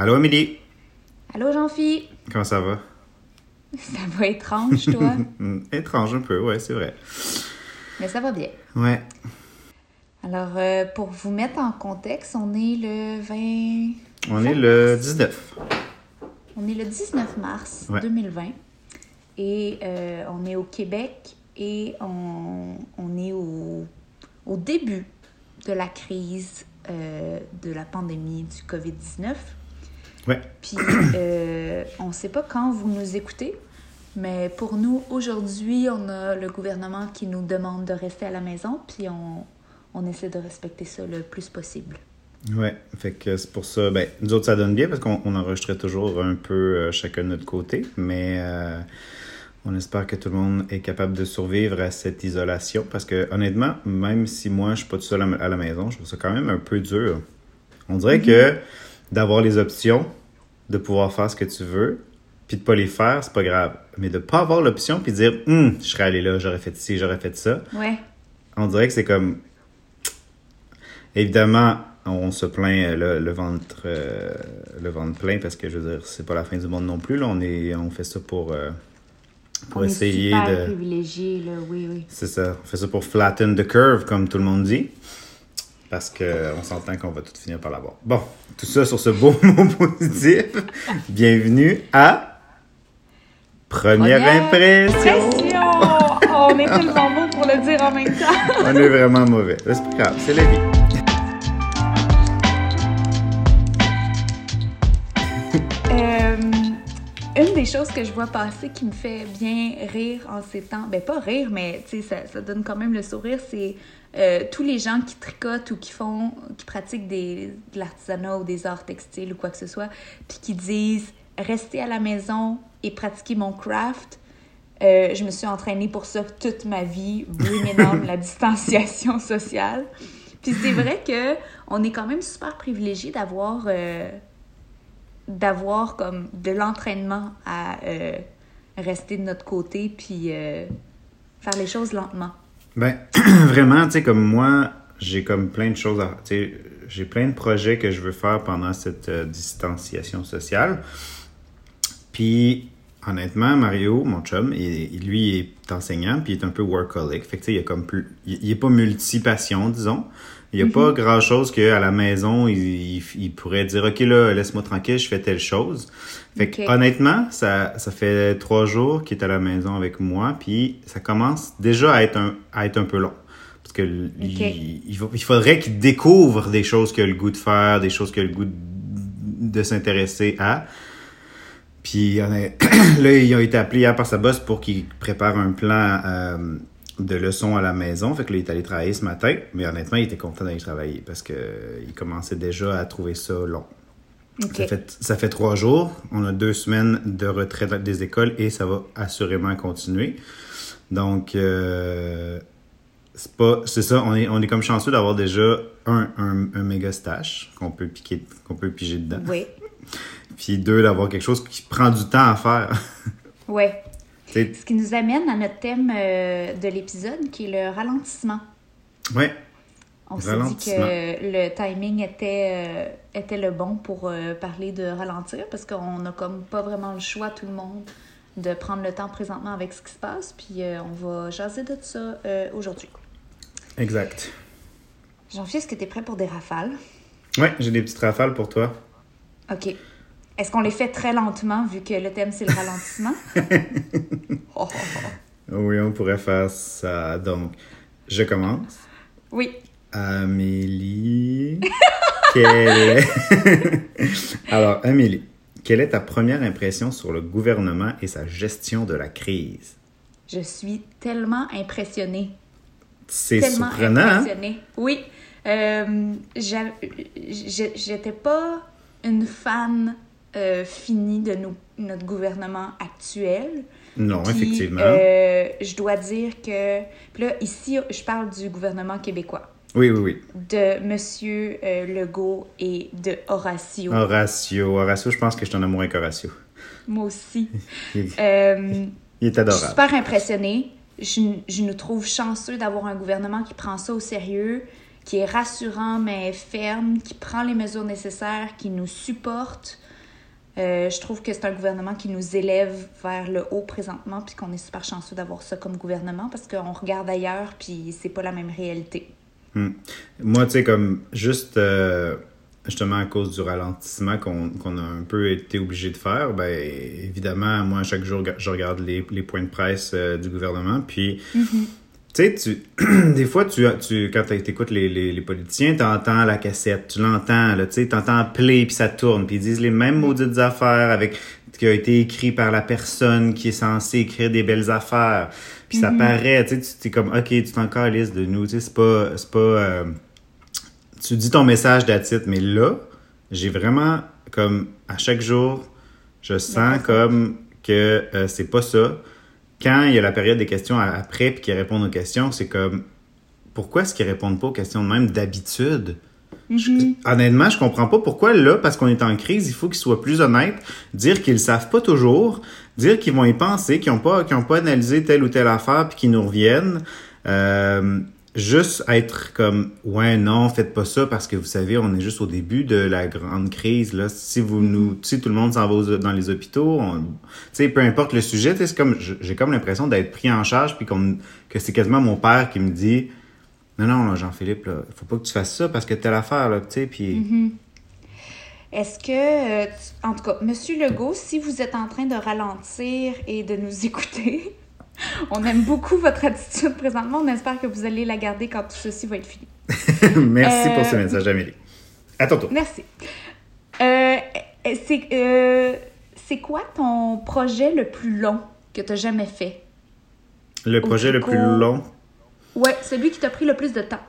Allô, Amélie. Allô, Jean-Phi. Comment ça va? Ça va étrange, toi. Hmm, Étrange un peu, ouais, c'est vrai. Mais ça va bien. Ouais. Alors, euh, pour vous mettre en contexte, on est le 20... On est le 19. On est le 19 mars Ouais. 2020. Et euh, on est au Québec et on, on est au, au début de la crise euh, de la pandémie du COVID-19. Ouais. Puis, euh, on ne sait pas quand vous nous écoutez, mais pour nous, aujourd'hui, on a le gouvernement qui nous demande de rester à la maison, puis on, on essaie de respecter ça le plus possible. Ouais. Fait que c'est pour ça, ben, nous autres, ça donne bien parce qu'on on enregistrait toujours un peu euh, chacun de notre côté, mais euh, on espère que tout le monde est capable de survivre à cette isolation parce que, honnêtement, même si moi, je suis pas tout seul à à la maison, je trouve ça quand même un peu dur. On dirait que d'avoir les options, de pouvoir faire ce que tu veux, puis de pas les faire, c'est pas grave. Mais de pas avoir l'option puis de dire, Hum, je serais allé là, j'aurais fait ci, j'aurais fait ça. Ouais, On dirait que c'est comme. Évidemment, on se plaint euh, le, ventre, euh, le ventre plein parce que je veux dire, c'est pas la fin du monde non plus. Là. On, est, on fait ça pour, euh, pour on essayer est super de. là, oui, oui. C'est ça. On fait ça pour flatten the curve, comme tout le monde dit. Parce qu'on s'entend qu'on va tout finir par l'avoir. Bon, tout ça sur ce beau mot positif. Bienvenue à Première, impression. Pression! On est tellement beau pour le dire en même temps. On est vraiment mauvais. C'est pas grave, c'est la vie. Une des choses que je vois passer qui me fait bien rire en ces temps, ben pas rire, mais tu sais, ça, ça donne quand même le sourire, c'est euh, tous les gens qui tricotent ou qui font, qui pratiquent des, de l'artisanat ou des arts textiles ou quoi que ce soit, puis qui disent rester à la maison et pratiquer mon craft. Euh, je me suis entraînée pour ça toute ma vie, bring la distanciation sociale. Puis c'est vrai que on est quand même super privilégié d'avoir euh, d'avoir comme de l'entraînement à euh, rester de notre côté puis euh, faire les choses lentement. Ben, vraiment, tu sais, comme moi, j'ai comme plein de choses à. J'ai plein de projets que je veux faire pendant cette euh, distanciation sociale. Puis, honnêtement, Mario, mon chum, il, lui, est enseignant, puis il est un peu workaholic. Fait que, tu sais, il, est il est pas multi-passion, disons. Il n'y a pas grand-chose qu'à la maison, il, il, il pourrait dire, OK, là, laisse-moi tranquille, je fais telle chose. Fait que, honnêtement, ça, ça fait trois jours qu'il est à la maison avec moi, puis ça commence déjà à être un, à être un peu long. Parce que il, il faudrait qu'il découvre des choses qu'il a le goût de faire, des choses qu'il a le goût de, de s'intéresser à. Puis là, ils ont été appelés hier par sa boss pour qu'il prépare un plan euh, de leçons à la maison. Fait que là, il est allé travailler ce matin. Mais honnêtement, il était content d'aller travailler parce que euh, il commençait déjà à trouver ça long. Ça, fait, ça fait trois jours. On a deux semaines de retraite des écoles et ça va assurément continuer. Donc, euh, c'est pas, c'est ça. On est, on est comme chanceux d'avoir déjà un, un, un méga stash qu'on peut piquer, qu'on peut piger dedans. Oui. Puis deux, d'avoir quelque chose qui prend du temps à faire. Ouais. Ce qui nous amène à notre thème euh, de l'épisode qui est le ralentissement. ouais, On s'est dit que le timing était, euh, était le bon pour euh, parler de ralentir parce qu'on n'a comme pas vraiment le choix, tout le monde, de prendre le temps présentement avec ce qui se passe. Puis on va jaser de ça aujourd'hui. exact. Jean-Philippe, est-ce que tu es prêt pour des rafales? Ouais, j'ai des petites rafales pour toi. OK. Est-ce qu'on les fait très lentement vu que le thème c'est le ralentissement? Oh, oh, oh. Oui, on pourrait faire ça. Donc, je commence. Oui. Amélie. quelle est... Alors, Amélie, quelle est ta première impression sur le gouvernement et sa gestion de la crise? Je suis tellement impressionnée. C'est surprenant, hein? impressionnée. Oui. Euh, J'étais pas une fan euh, finie de notre gouvernement actuel. Non, Puis, effectivement. euh, je dois dire que. Puis là, ici, je parle du gouvernement québécois, Oui, oui, oui. de M. euh, Legault et de Horacio. Horacio. Horacio, je pense que je suis en amour avec Horacio. Moi aussi. Il, Euh, il est Je suis adorable. super impressionnée. Je, je nous trouve chanceux d'avoir un gouvernement qui prend ça au sérieux, qui est rassurant mais ferme, qui prend les mesures nécessaires, qui nous supporte. Euh, je trouve que c'est un gouvernement qui nous élève vers le haut présentement, puis qu'on est super chanceux d'avoir ça comme gouvernement parce qu'on regarde ailleurs, puis c'est pas la même réalité. Hmm. Moi, tu sais, comme juste euh, justement à cause du ralentissement qu'on a un peu été obligé de faire, ben évidemment, moi, chaque jour, je regarde les, les points de presse euh, du gouvernement, puis. Mm-hmm. Tu sais, tu, des fois, tu, tu, quand tu écoutes les, les, les politiciens, tu entends la cassette, tu l'entends, tu entends play, puis ça tourne, puis ils disent les mêmes maudites affaires avec qui a été écrit par la personne qui est censée écrire des belles affaires. Puis ça mm-hmm. paraît, tu sais, tu es comme, OK, tu t'en calisses de nous, tu sais, c'est pas... C'est pas euh, tu dis ton message d'attitude, mais là, j'ai vraiment, comme, à chaque jour, je sens comme que euh, c'est pas ça quand il y a la période des questions après puis qu'ils répondent aux questions, c'est comme pourquoi est-ce qu'ils répondent pas aux questions même d'habitude? Mm-hmm. honnêtement, je comprends pas pourquoi là, parce qu'on est en crise, il faut qu'ils soient plus honnêtes, dire qu'ils savent pas toujours, dire qu'ils vont y penser, qu'ils n'ont pas, qu'ils ont pas analysé telle ou telle affaire puis qu'ils nous reviennent. Euh, juste être comme ouais non faites pas ça parce que vous savez on est juste au début de la grande crise là si vous nous si tout le monde s'en va dans les hôpitaux tu sais peu importe le sujet c'est comme j'ai comme l'impression d'être pris en charge puis que c'est quasiment mon père qui me dit non non Jean-Philippe là faut pas que tu fasses ça parce que telle affaire là tu sais puis mm-hmm. Est-ce que, euh, en tout cas, Monsieur Legault, si vous êtes en train de ralentir et de nous écouter, on aime beaucoup votre attitude présentement. On espère que vous allez la garder quand tout ceci va être fini. Merci pour ce euh, message, Amélie. À tantôt. Merci. Euh, euh, c'est quoi ton projet le plus long que tu as jamais fait? Le projet le plus long? Ouais, celui qui t'a pris le plus de temps.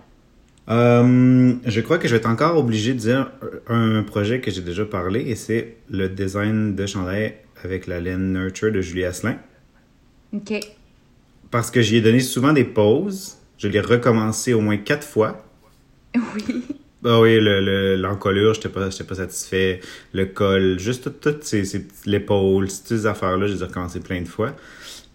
je crois que je vais être encore obligé de dire un projet que j'ai déjà parlé et c'est le design de chandail avec la laine Nurture de Julie Asselin. OK parce que j'y ai donné souvent des pauses. Je l'ai recommencé au moins quatre fois. Oui. Ah oui, l'encolure, le, j'étais pas, pas satisfait. Le col, juste toutes ces, ces l'épaule, ces affaires-là, je les ai recommencé plein de fois.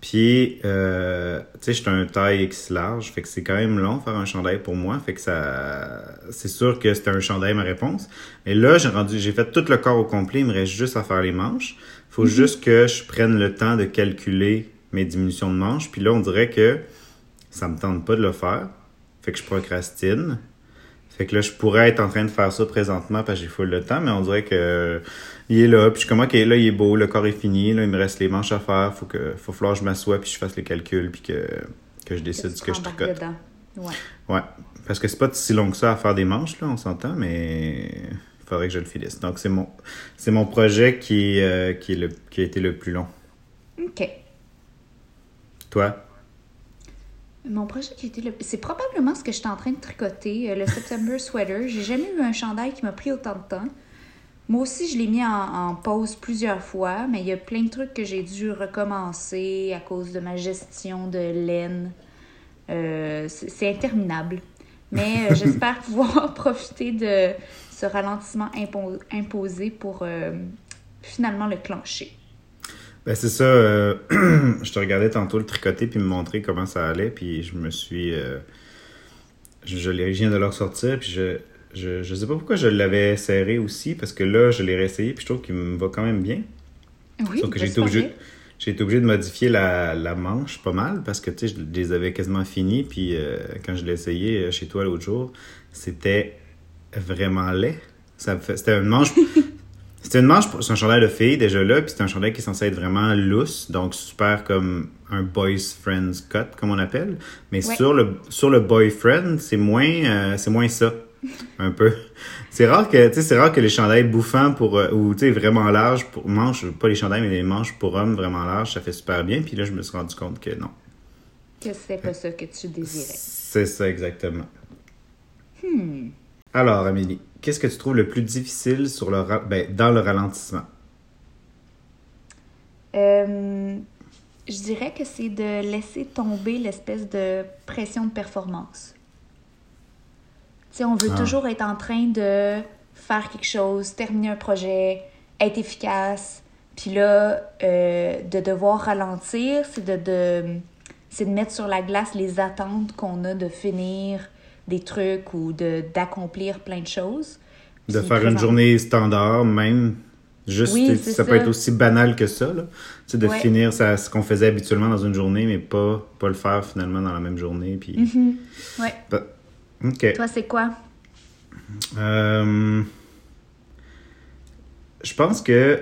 Puis, euh, tu sais, j'étais un taille X large, fait que c'est quand même long faire un chandail pour moi, fait que ça, c'est sûr que c'était un chandail ma réponse. Mais là, j'ai rendu, j'ai fait tout le corps au complet, il me reste juste à faire les manches. Faut mm-hmm. juste que je prenne le temps de calculer mes diminutions de manches. Puis là, on dirait que ça me tente pas de le faire. Fait que je procrastine. Fait que là, je pourrais être en train de faire ça présentement parce que j'ai full le temps, mais on dirait que il est là. Puis je commence là, il est beau, le corps est fini, là, il me reste les manches à faire. Faut que faut falloir que je m'assoie puis je fasse les calculs puis que, que je décide ce que je tricote. Ouais. ouais. Parce que c'est pas si long que ça à faire des manches, là, on s'entend, mais il faudrait que je le finisse. Donc c'est mon c'est mon projet qui, euh, qui, est le, qui a été le plus long. OK. Toi? Mon projet qui était le... C'est probablement ce que j'étais en train de tricoter, euh, le September Sweater. J'ai jamais eu un chandail qui m'a pris autant de temps. Moi aussi, je l'ai mis en, pause plusieurs fois, mais il y a plein de trucs que j'ai dû recommencer à cause de ma gestion de laine. Euh, c'est interminable. Mais euh, j'espère pouvoir profiter de ce ralentissement imposé pour finalement le clencher. Ben c'est ça. Euh, je te regardais tantôt le tricoter puis me montrer comment ça allait, puis je me suis. Euh, je, je viens de leur sortir, puis je, je, je sais pas pourquoi je l'avais serré aussi, parce que là, je l'ai réessayé, puis je trouve qu'il me va quand même bien. Oui, Sauf que j'ai été obligé. J'ai été obligé de modifier la, la, manche pas mal parce que tu sais, je les avais quasiment finis. Puis euh, quand je l'ai essayé chez toi l'autre jour, c'était vraiment laid. C'était une manche. C'était une manche, c'est un chandail de fille déjà là, puis c'est un chandail qui est censé être vraiment loose, donc super comme un boys friends cut comme on appelle. Mais sur le sur le boyfriend, c'est moins euh, c'est moins ça un peu. C'est rare que c'est rare que les chandails bouffants pour euh, ou tu sais vraiment larges pour manches pas les chandails mais les manches pour hommes vraiment larges, ça fait super bien puis là je me suis rendu compte que non. Que c'était pas ça que tu désirais. C'est ça exactement. Hmm. Alors Amélie, qu'est-ce que tu trouves le plus difficile sur le ben, dans le ralentissement? Euh, je dirais que c'est de laisser tomber l'espèce de pression de performance. Tu sais, on veut ah. toujours être en train de faire quelque chose, terminer un projet, être efficace. Puis là, euh, de devoir ralentir, c'est de, de, de mettre sur la glace les attentes qu'on a de finir des trucs ou d'accomplir plein de choses. De faire une journée standard, même. Juste, Oui, ça, peut être aussi banal que ça, là. Tu sais, de Ouais. finir ça, ce qu'on faisait habituellement dans une journée, mais pas, pas le faire finalement dans la même journée. Puis... Mhm. Ouais. Bah, OK. Toi, c'est quoi? Euh, Je pense que,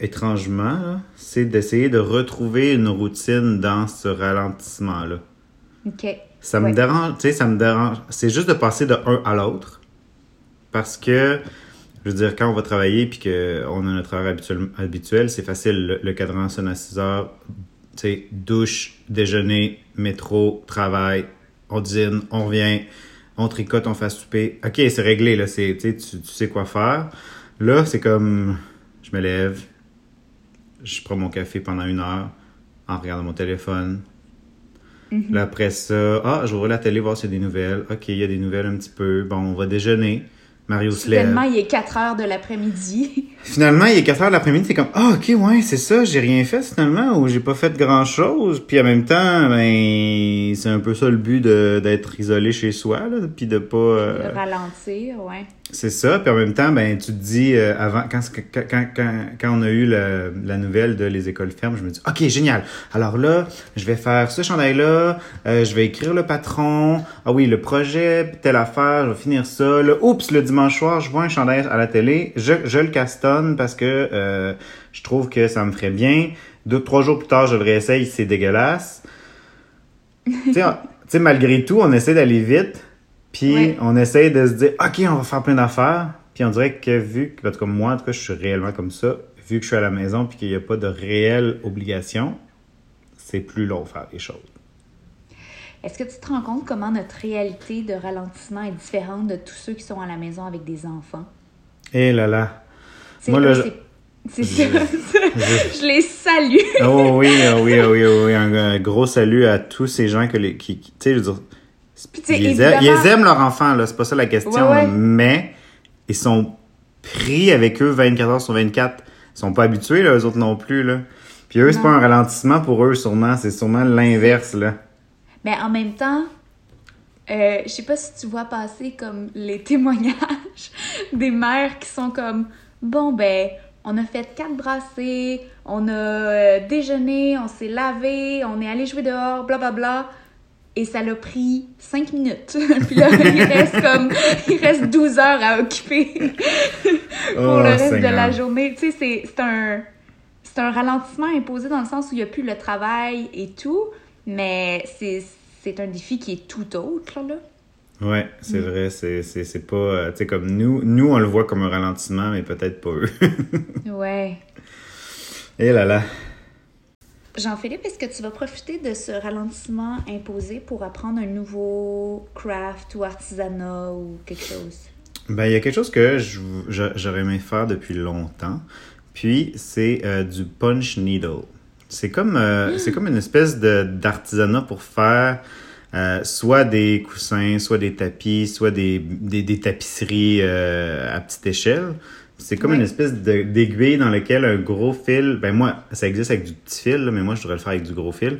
étrangement, c'est d'essayer de retrouver une routine dans ce ralentissement-là. OK. Ça me Ouais. dérange, tu sais, ça me dérange. C'est juste de passer de un à l'autre. Parce que, je veux dire, quand on va travailler puis qu'on a notre heure habituel, habituel c'est facile. Le, le cadran sonne à 6 heures. Tu sais, douche, déjeuner, métro, travail, on dîne, on revient, on tricote, on fait souper. OK, c'est réglé, là. Tu tu sais quoi faire. Là, c'est comme, je me lève, je prends mon café pendant une heure en regardant mon téléphone. Là, après ça, ah, ouvrir la télé voir s'il y a des nouvelles. OK, il y a des nouvelles un petit peu. Bon, on va déjeuner. Mario se lève. Soudainement, il est 4 heures de l'après-midi. Finalement, il est 4 heures de l'après-midi, c'est comme, ah, ok, ouais, c'est ça, j'ai rien fait finalement, ou j'ai pas fait grand chose. Puis en même temps, ben, c'est un peu ça le but d'être isolé chez soi, là, puis de pas. euh, De ralentir, ouais. c'est ça, puis en même temps, ben, tu te dis, euh, avant, quand, quand, quand, quand, quand on a eu la, la nouvelle de les écoles fermes, je me dis, OK, génial. Alors là, je vais faire ce chandail-là, euh, je vais écrire le patron, ah oui, le projet, telle affaire, je vais finir ça. Là, oups, le dimanche soir, je vois un chandail à la télé, je, je le castonne parce que euh, je trouve que ça me ferait bien. Deux, trois jours plus tard, je le réessaye, c'est dégueulasse. tu sais, malgré tout, on essaie d'aller vite. Puis Ouais. on essaie de se dire, OK, on va faire plein d'affaires. Puis on dirait que vu que, en tout cas, moi, en tout cas, je suis réellement comme ça, vu que je suis à la maison puis qu'il n'y a pas de réelle obligation, c'est plus long de faire les choses. Est-ce que tu te rends compte comment notre réalité de ralentissement est différente de tous ceux qui sont à la maison avec des enfants? Et là là. Moi, là, je- c'est- ça. je les salue. Oh oui, oh oui, oh oui, oh oui. Un, un gros salut à tous ces gens que les, qui, qui- tu sais, je veux dire, Puis, ils, aiment, ils aiment leur enfant, là, c'est pas ça la question, Ouais, ouais. là, mais ils sont pris avec eux 24 heures sur 24. Ils sont pas habitués, là, eux autres non plus, là. Puis eux, c'est pas un ralentissement pour eux, sûrement, c'est sûrement l'inverse, là. Mais en même temps, euh, je sais pas si tu vois passer comme les témoignages des mères qui sont comme bon ben on a fait quatre brassées, on a euh, déjeuné, on s'est lavé, on est allé jouer dehors, blablabla. Et ça l'a pris cinq minutes. Puis là, il reste comme, il reste 12 heures à occuper pour Oh, le reste de la journée. Tu sais, c'est- c'est un, c'est un ralentissement imposé dans le sens où il n'y a plus le travail et tout, mais c'est un défi qui est tout autre, là. Ouais, c'est Mm. vrai, c'est, pas, euh, tu sais, comme nous, nous, on le voit comme un ralentissement, mais peut-être pas eux. Ouais. Et là là. Jean-Philippe, est-ce que tu vas profiter de ce ralentissement imposé pour apprendre un nouveau craft ou artisanat ou quelque chose? Ben, il y a quelque chose que j'aurais aimé faire depuis longtemps. Puis, c'est euh, du punch needle. C'est comme, euh, c'est comme une espèce de, d'artisanat pour faire euh, soit des coussins, soit des tapis, soit des, des, des tapisseries euh, à petite échelle. C'est comme une espèce d'aiguille dans laquelle un gros fil, ben moi, ça existe avec du petit fil, là, mais moi, je devrais le faire avec du gros fil.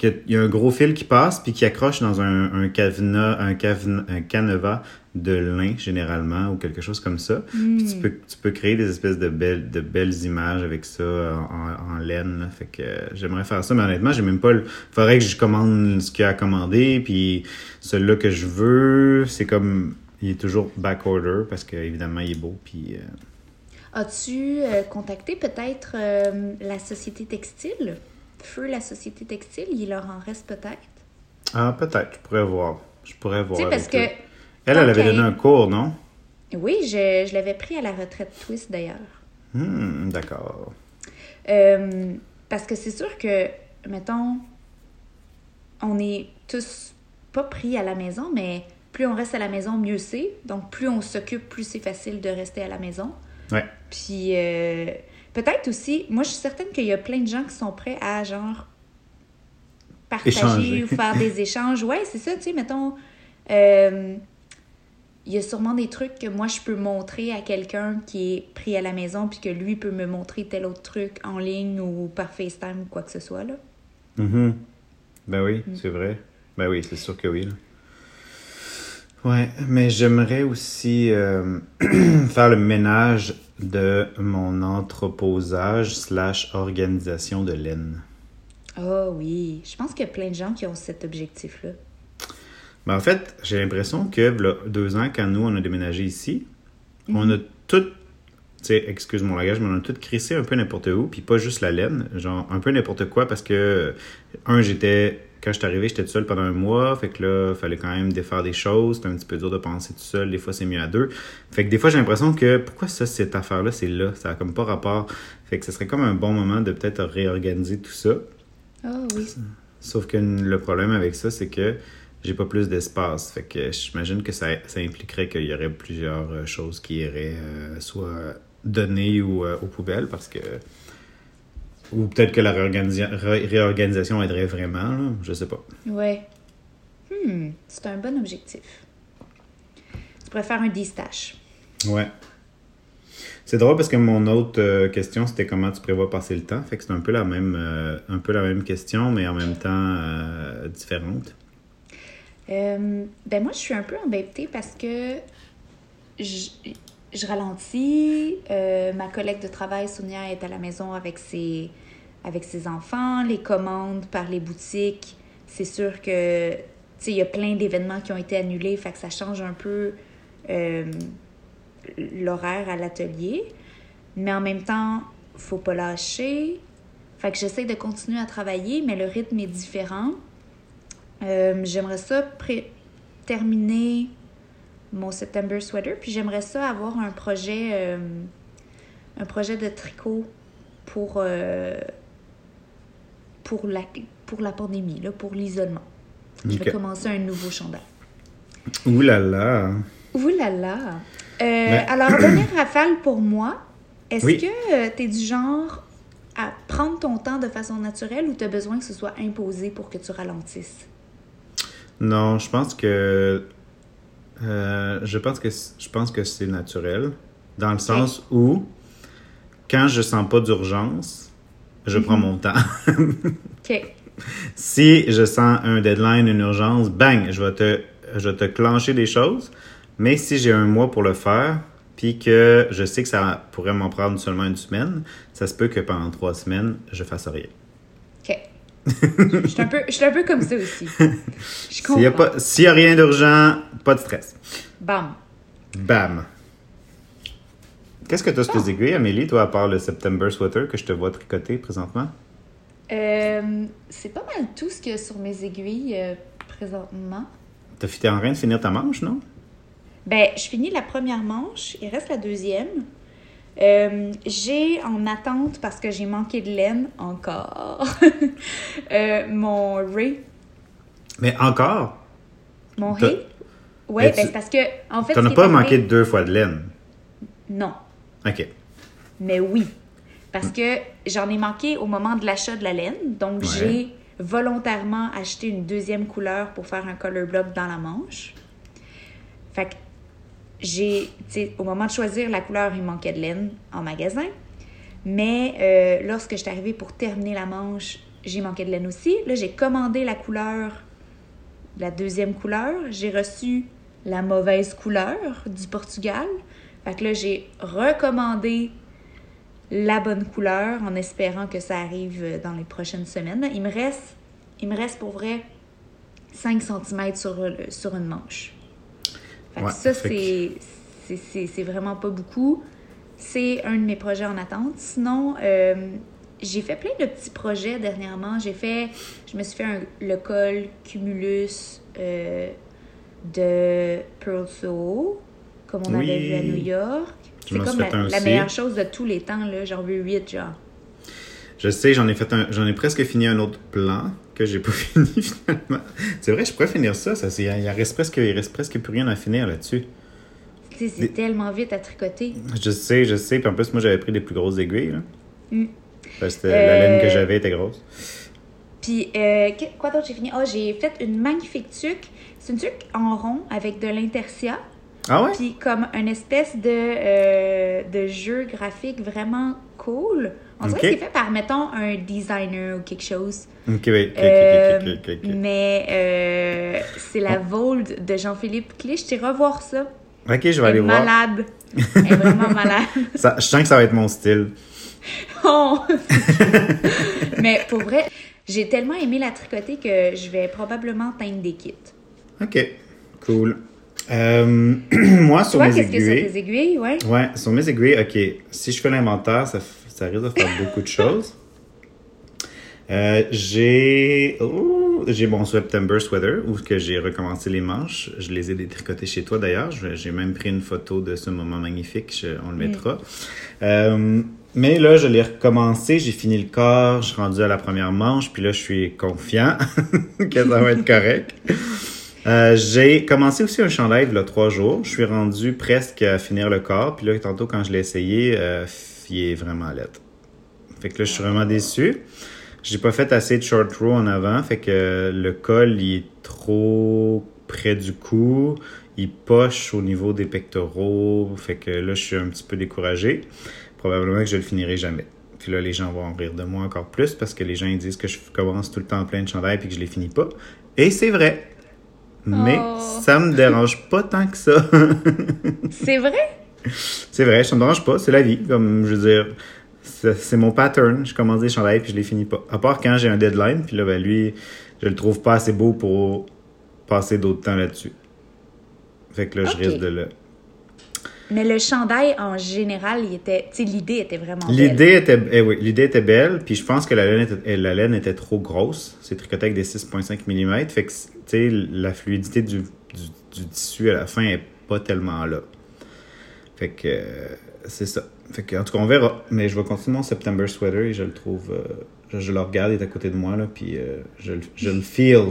Il y a un gros fil qui passe puis qui accroche dans un, un un, caven- un canevas de lin généralement ou quelque chose comme ça. Puis tu peux, tu peux créer des espèces de belles, de belles images avec ça en, en laine. là. Fait que euh, j'aimerais faire ça, mais honnêtement, j'ai même pas le. Faudrait que je commande ce qu'il y a à commander. Puis celui-là que je veux, c'est comme. Il est toujours back order parce qu'évidemment, il est beau. Puis. euh, As-tu euh, contacté peut-être la société textile? Feu la société textile, il leur en reste peut-être? Ah, peut-être, je pourrais voir. Je pourrais voir. Tu sais, parce que. Elle, elle avait donné un cours, non? Oui, je, je l'avais pris à la retraite Twist d'ailleurs. Hmm, d'accord. Euh, parce que c'est sûr que, mettons, on est tous pas pris à la maison, mais plus on reste à la maison, mieux c'est. Donc, plus on s'occupe, plus c'est facile de rester à la maison. Ouais. Puis, euh, peut-être aussi, moi, je suis certaine qu'il y a plein de gens qui sont prêts à, genre, partager Échanger. ou faire des échanges. Ouais, c'est ça, tu sais, mettons, euh, il y a sûrement des trucs que moi, je peux montrer à quelqu'un qui est pris à la maison, puis que lui peut me montrer tel autre truc en ligne ou par FaceTime ou quoi que ce soit, là. Mhm. Ben oui, Mm. c'est vrai. Ben oui, c'est sûr que oui. là. Ouais, mais j'aimerais aussi euh, faire le ménage de mon entreposage slash organisation de laine. Oh oui, je pense qu'il y a plein de gens qui ont cet objectif-là. Ben, en fait, j'ai l'impression que là, deux ans, quand nous, on a déménagé ici, on a tout, excuse mon langage, mais on a tout crissé un peu n'importe où, puis pas juste la laine, genre un peu n'importe quoi, parce que, un, j'étais, quand je suis arrivé, j'étais tout seul pendant un mois, fait que là, il fallait quand même défaire des choses, c'était un petit peu dur de penser tout seul, des fois c'est mieux à deux. Fait que des fois, j'ai l'impression que, pourquoi ça, cette affaire-là, c'est là, ça a comme pas rapport. Fait que ce serait comme un bon moment de peut-être réorganiser tout ça. Oh oui. Sauf que le problème avec ça, c'est que j'ai pas plus d'espace. Fait que j'imagine que ça, ça impliquerait qu'il y aurait plusieurs euh, choses qui iraient euh, soit données ou euh, aux poubelles parce que. Ou peut-être que la réorganisa- ré- réorganisation aiderait vraiment, là. je sais pas. Ouais. Hmm, c'est un bon objectif. Tu pourrais faire un D-stash. Ouais. C'est drôle parce que mon autre euh, question c'était comment tu prévois passer le temps. Fait que c'est un peu la même un peu la même question, mais en même temps différente. Euh, ben moi, je suis un peu embêtée parce que je, je ralentis. Euh, ma collègue de travail, Sonia, est à la maison avec ses, avec ses enfants. Les commandes par les boutiques, c'est sûr que, il y a plein d'événements qui ont été annulés, fait que ça change un peu euh, l'horaire à l'atelier. Mais en même temps, faut pas lâcher. Fait que j'essaie de continuer à travailler, mais le rythme est différent. Euh, j'aimerais ça pré- terminer mon September sweater, puis j'aimerais ça avoir un projet, euh, un projet de tricot pour, euh, pour, la, pour la pandémie, là, pour l'isolement. Je vais commencer un nouveau chandail. Ouh là là. Ouh là là! Alors, dernière rafale pour moi. Est-ce Oui. que tu es du genre à prendre ton temps de façon naturelle ou tu as besoin que ce soit imposé pour que tu ralentisses? Non, je pense que euh, je pense que c- je pense que c'est naturel dans le sens où quand je sens pas d'urgence, je prends mon temps. OK. si je sens un deadline, une urgence, bang, je vais te je vais te clencher des choses. Mais si j'ai un mois pour le faire, puis que je sais que ça pourrait m'en prendre seulement une semaine, ça se peut que pendant trois semaines, je fasse rien. Je suis un, peu- je suis un peu comme ça aussi. S'il n'y a, a rien d'urgent, pas de stress. Bam. Bam! Qu'est-ce que tu as sur tes aiguilles, Amélie, toi, à part le September sweater que je te vois tricoter présentement? Euh, c'est pas mal tout ce qu'il y a sur mes aiguilles euh, présentement. T'es en train de finir ta manche, non? Ben, je finis la première manche, il reste la deuxième. Euh, j'ai en attente, parce que j'ai manqué de laine encore, euh, mon Ray. Mais encore? Mon Ray? Mais ben, tu- c'est parce que, en fait. T'en ce as qui pas manqué deux fois de laine? Non, OK. mais oui. Parce que j'en ai manqué au moment de l'achat de la laine. Donc, Ouais. j'ai volontairement acheté une deuxième couleur pour faire un color block dans la manche. Fait que j'ai, au moment de choisir la couleur, il manquait de laine en magasin. Mais euh, lorsque je suis arrivée pour terminer la manche, j'ai manqué de laine aussi. Là, j'ai commandé la couleur, la deuxième couleur. J'ai reçu la mauvaise couleur du Portugal. Fait que là, j'ai recommandé la bonne couleur en espérant que ça arrive dans les prochaines semaines. Il me reste, il me reste pour vrai 5 cm le- sur une manche. Que Ouais, ça, que- c'est, c'est vraiment pas beaucoup. C'est un de mes projets en attente. Sinon, euh, j'ai fait plein de petits projets dernièrement. J'ai fait, je me suis fait un- le col Cumulus euh, de Pearl Soho, comme on Oui. avait vu à New York. C'est comme la, la meilleure chose de tous les temps, là. J'en veux 8, genre. Je sais, j'en ai fait un, j'en ai presque fini un autre plan que j'ai pas fini finalement. C'est vrai, je pourrais finir ça. ça c'est, il reste presque, il reste presque plus rien à finir là-dessus. C'est Des- tellement vite à tricoter. Je sais, je sais. Puis en plus, moi, j'avais pris des plus grosses aiguilles. Là. Mm. Parce que la laine que Euh, j'avais était grosse. Puis, euh, quoi d'autre j'ai fini? Oh, j'ai fait une magnifique tuque. C'est une tuque en rond avec de l'intercia. Ah ouais? Puis comme une espèce de, euh, de jeu graphique vraiment cool. On dirait Ok. que c'est fait par, mettons, un designer ou quelque chose. Ok, oui, ok, ok, Euh, ok, ok, ok. Mais euh, c'est la Vold de Jean-Philippe Clich. Je t'ai revoir ça. Ok, je vais Elle aller voir. malade. Elle est vraiment malade. Ça, je sens que ça va être mon style. Oh! Mais pour vrai, j'ai tellement aimé la tricoter que je vais probablement teindre des kits. Ok, cool. Euh, moi, sur Toi, mes qu'est-ce que sur aiguilles. tes aiguilles, ouais? Ouais, sur mes aiguilles, ok. Si je fais l'inventaire, ça, f- ça risque de faire beaucoup de choses. Euh, j'ai oh, j'ai mon September sweater où que j'ai recommencé les manches. Je les ai détricotées chez toi d'ailleurs. J'ai même pris une photo de ce moment magnifique. Je- on le mettra. Euh, mais là, je l'ai recommencé. J'ai fini le corps. Je suis rendu à la première manche. Puis là, je suis confiant que ça va être correct. Euh, j'ai commencé aussi un il y a trois jours. Je suis rendu presque à finir le corps. Puis là, tantôt, quand je l'ai essayé, il est vraiment laid. Fait que là, je suis vraiment déçu. J'ai pas fait assez de short row en avant. Fait que le col, il est trop près du cou. Il poche au niveau des pectoraux. Fait que là, je suis un petit peu découragé. Probablement que je le finirai jamais. Puis là, les gens vont en rire de moi encore plus parce que les gens ils disent que je commence tout le temps plein de chandails puis que je les finis pas. Et c'est vrai. Mais Oh. ça me dérange pas tant que ça. C'est vrai? c'est vrai, ça me dérange pas, c'est la vie. Comme je veux dire, c'est mon pattern. Je commence des chandails puis je les finis pas. À part quand j'ai un deadline, puis là, ben lui, je le trouve pas assez beau pour passer d'autres temps là-dessus. Fait que là, je risque de le. Mais le chandail, en général, il était... Tu sais, l'idée était vraiment belle. L'idée était, eh oui, l'idée était belle, puis je pense que la laine était, la laine était trop grosse. C'est tricoté avec des 6,5 mm. Fait que, tu sais, la fluidité du, du, du tissu à la fin est pas tellement là. Fait que, euh, c'est ça. Fait que, en tout cas, on verra. Mais je vais continuer mon September sweater et je le trouve, euh, je, le regarde, il est à côté de moi, là, puis euh, je, je le feel.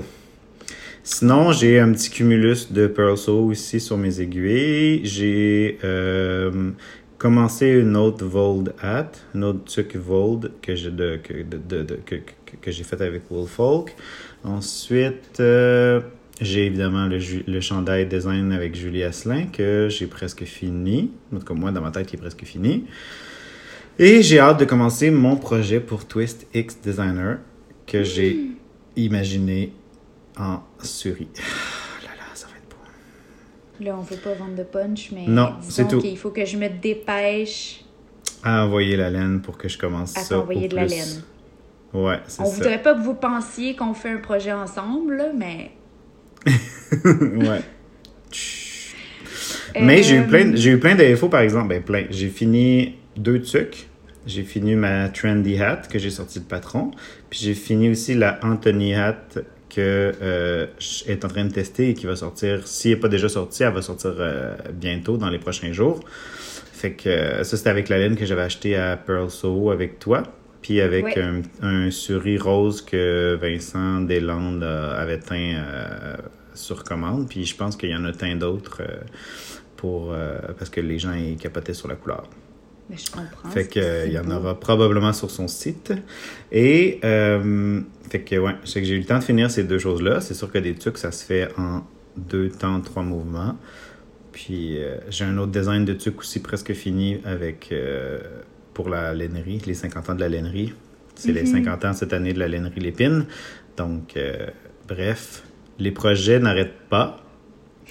Sinon, j'ai un petit cumulus de Pearl Sew ici sur mes aiguilles. J'ai commencé une autre Vold hat, une autre tuque Vold que j'ai de, de, de- que, que, que j'ai faite avec Woolfolk. Ensuite, euh, j'ai évidemment le, le chandail design avec Julie Asselin que j'ai presque fini. En tout cas, moi, dans ma tête, il est presque fini. Et j'ai hâte de commencer mon projet pour Twist X Designer que j'ai imaginé en souris. Ah là là, ça va être beau. Là, on veut pas vendre de punch, mais Non, disons c'est tout. qu'il faut que je me dépêche À envoyer la laine pour que je commence à ça. t'envoyer au de la laine. Ouais, c'est On ça. voudrait pas que vous pensiez qu'on fait un projet ensemble, mais... ouais. Mais j'ai eu Euh, plein, j'ai eu plein d'infos par exemple, ben plein. J'ai fini deux tucs. J'ai fini ma trendy hat que j'ai sorti de patron. Puis j'ai fini aussi la Anthony hat que euh, je est en train de tester et qui va sortir. S'il n'est pas déjà sorti, elle va sortir euh, bientôt dans les prochains jours. Fait que euh, ça c'était avec la laine que j'avais acheté à Pearl Soho avec toi. Puis avec Ouais. un, un suri rose que Vincent Deslandes avait teint euh, sur commande. Puis je pense qu'il y en a teint d'autres euh, pour euh, parce que les gens ils capotaient sur la couleur. Mais je comprends. Fait c'est- que euh, c'est il y en aura probablement sur son site. Et fait que ouais, c'est que j'ai eu le temps de finir ces deux choses-là. C'est sûr que des trucs, ça se fait en deux temps, trois mouvements. Puis j'ai un autre design de truc aussi presque fini avec pour la lainerie, les 50 ans de la lainerie. C'est les 50 ans cette année de la lainerie Lépine. Donc euh, bref, les projets n'arrêtent pas.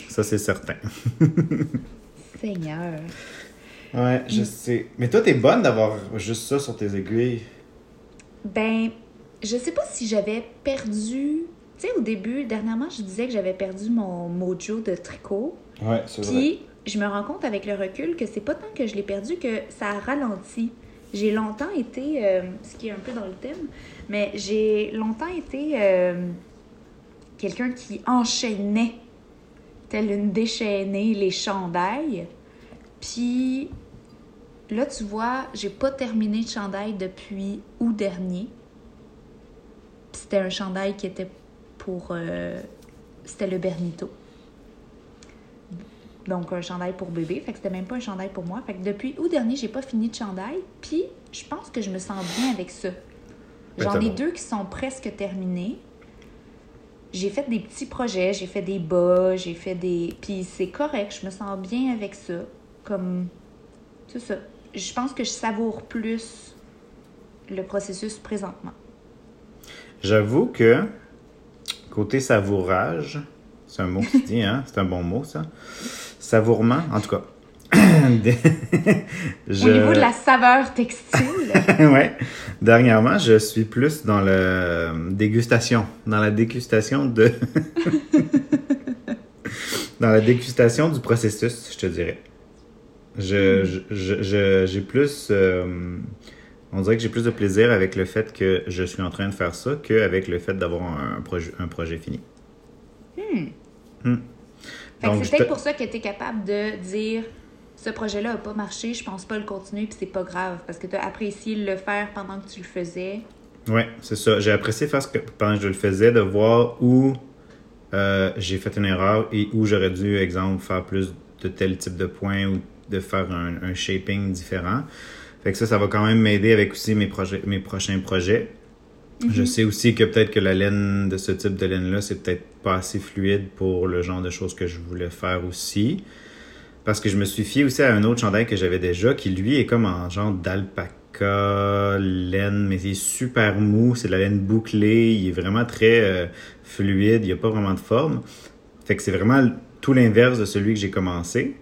Ça c'est certain. Seigneur. Ouais, je sais. Mais toi, t'es bonne d'avoir juste ça sur tes aiguilles. Ben, je sais pas si j'avais perdu... Tu sais, au début, dernièrement, je disais que j'avais perdu mon mojo de tricot. Ouais, c'est Puis, je me rends compte avec le recul que c'est pas tant que je l'ai perdu que ça a ralenti. J'ai longtemps été, euh, ce qui est un peu dans le thème, mais j'ai longtemps été euh, quelqu'un qui enchaînait, telle une déchaînée, les chandails. Puis, là, tu vois, j'ai pas terminé le chandail depuis août dernier. C'était un chandail qui était pour... euh, c'était le Bernito. Donc, un chandail pour bébé. Fait que c'était même pas un chandail pour moi. Fait que depuis août dernier, j'ai pas fini de chandail. Puis, je pense que je me sens bien avec ça. Ben, J'en ai bon. deux qui sont presque terminés. j'ai fait des petits projets, j'ai fait des bas, j'ai fait des. Puis c'est correct, je me sens bien avec ça. Comme. C'est ça. Je pense que je savoure plus le processus présentement. J'avoue que, côté savourage, c'est un mot qui dit, hein? C'est un bon mot, ça. Savourement, en tout cas. je... Au niveau de la saveur textile. ouais. Dernièrement, je suis plus dans la dégustation, dans la dégustation de. dans la dégustation du processus, je te dirais. Je, hmm. j'ai plus. Euh, on dirait que j'ai plus de plaisir avec le fait que je suis en train de faire ça qu'avec le fait d'avoir un, projet, un projet fini. Hmm. hmm. C'est peut-être pour ça que tu es capable de dire ce projet-là n'a pas marché, je pense pas le continuer, puis c'est pas grave, parce que tu as apprécié le faire pendant que tu le faisais. Oui, c'est ça. J'ai apprécié faire ce que pendant que je le faisais, de voir où euh, j'ai fait une erreur et où j'aurais dû, exemple, faire plus de tel type de points ou de faire un, shaping différent. Fait que ça, ça va quand même m'aider avec aussi mes, projets, mes prochains projets. Je mhm. sais aussi que peut-être que la laine de ce type de laine-là, c'est peut-être pas assez fluide pour le genre de choses que je voulais faire aussi. Parce que je me suis fié aussi à un autre chandail que j'avais déjà, qui lui est comme en genre d'alpaca, laine, mais il est super mou, c'est de la laine bouclée, il est vraiment très euh, fluide, il n'y a pas vraiment de forme. Fait que c'est vraiment tout l'inverse de celui que j'ai commencé.